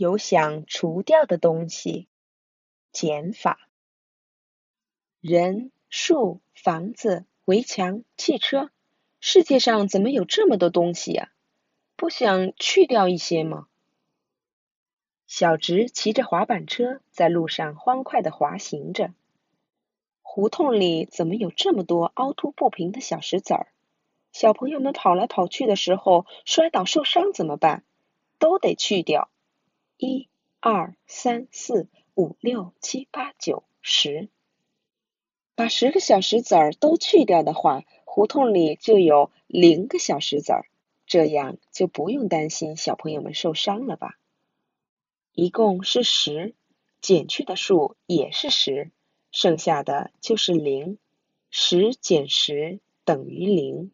有想除掉的东西，减法。人、树、房子、围墙、汽车，世界上怎么有这么多东西呀？不想去掉一些吗？小直骑着滑板车在路上欢快的滑行着。胡同里怎么有这么多凹凸不平的小石子儿？小朋友们跑来跑去的时候摔倒受伤怎么办？都得去掉。一、二、三、四、五、六、七、八、九、十，把十个小石子儿都去掉的话，胡同里就有零个小石子儿，这样就不用担心小朋友们受伤了吧？一共是十，减去的数也是十，剩下的就是零。十减十等于零。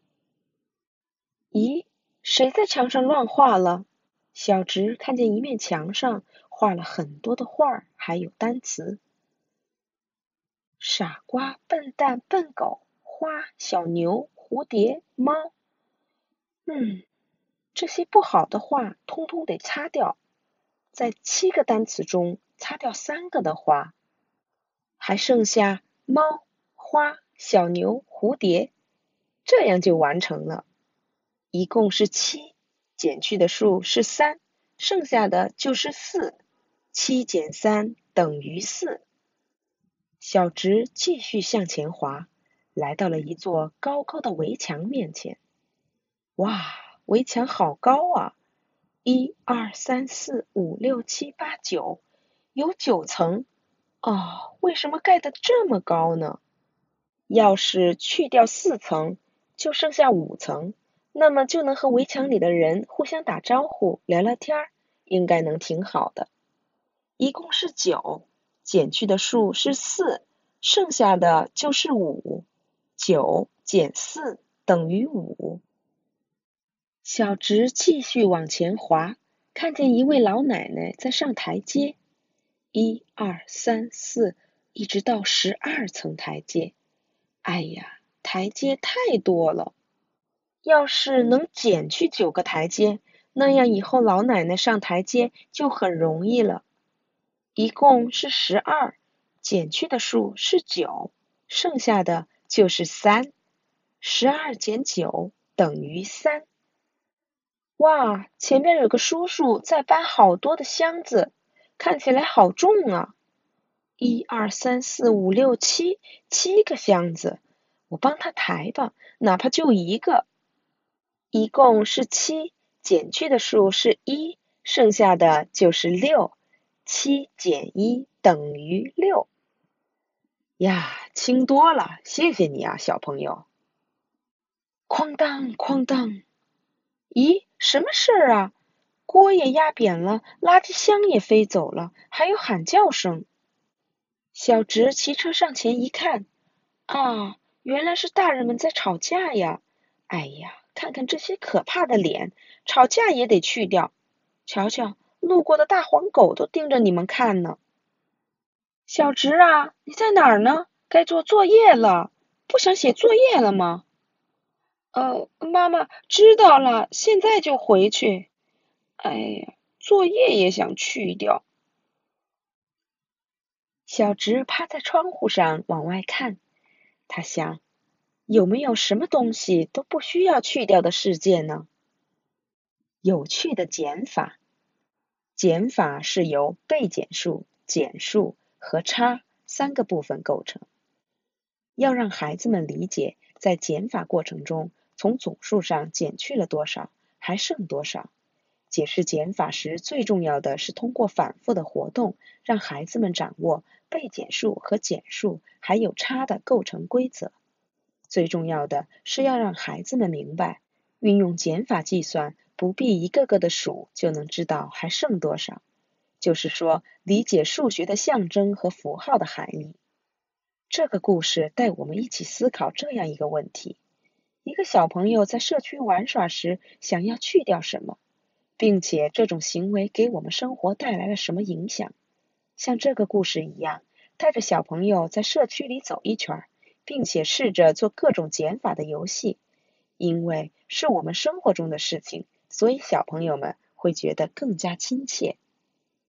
咦，谁在墙上乱画了？小直看见一面墙上画了很多的画，还有单词：傻瓜、笨蛋、笨狗、花、小牛、蝴蝶、猫。嗯，这些不好的话通通得擦掉。在七个单词中擦掉三个的话，还剩下猫、花、小牛、蝴蝶，这样就完成了。一共是七。减去的数是三，剩下的就是四。七减三等于四。小直继续向前滑，来到了一座高高的围墙面前。哇，围墙好高啊！一二三四五六七八九，有九层。哦，为什么盖的这么高呢？要是去掉四层，就剩下五层。那么就能和围墙里的人互相打招呼、聊聊天儿，应该能挺好的。一共是九，减去的数是四，剩下的就是五。九减四等于五。小直继续往前滑，看见一位老奶奶在上台阶，一二三四，一直到十二层台阶。哎呀，台阶太多了。要是能减去九个台阶，那样以后老奶奶上台阶就很容易了。一共是十二，减去的数是九，剩下的就是三。十二减九等于三。哇，前面有个叔叔在搬好多的箱子，看起来好重啊！一二三四五六七，七个箱子，我帮他抬吧，哪怕就一个。一共是七，减去的数是一，剩下的就是六。七减一等于六。呀，轻多了，谢谢你啊，小朋友。哐当哐当，咦，什么事儿啊？锅也压扁了，垃圾箱也飞走了，还有喊叫声。小直骑车上前一看，啊，原来是大人们在吵架呀！哎呀！看看这些可怕的脸，吵架也得去掉。瞧瞧，路过的大黄狗都盯着你们看呢。小直啊，你在哪儿呢？该做作业了，不想写作业了吗？呃，妈妈知道了，现在就回去。哎呀，作业也想去掉。小直趴在窗户上往外看，他想。有没有什么东西都不需要去掉的世界呢？有趣的减法，减法是由被减数、减数和差三个部分构成。要让孩子们理解，在减法过程中，从总数上减去了多少，还剩多少。解释减法时，最重要的是通过反复的活动，让孩子们掌握被减数和减数还有差的构成规则。最重要的是要让孩子们明白，运用减法计算不必一个个的数就能知道还剩多少。就是说，理解数学的象征和符号的含义。这个故事带我们一起思考这样一个问题：一个小朋友在社区玩耍时想要去掉什么，并且这种行为给我们生活带来了什么影响？像这个故事一样，带着小朋友在社区里走一圈。并且试着做各种减法的游戏，因为是我们生活中的事情，所以小朋友们会觉得更加亲切。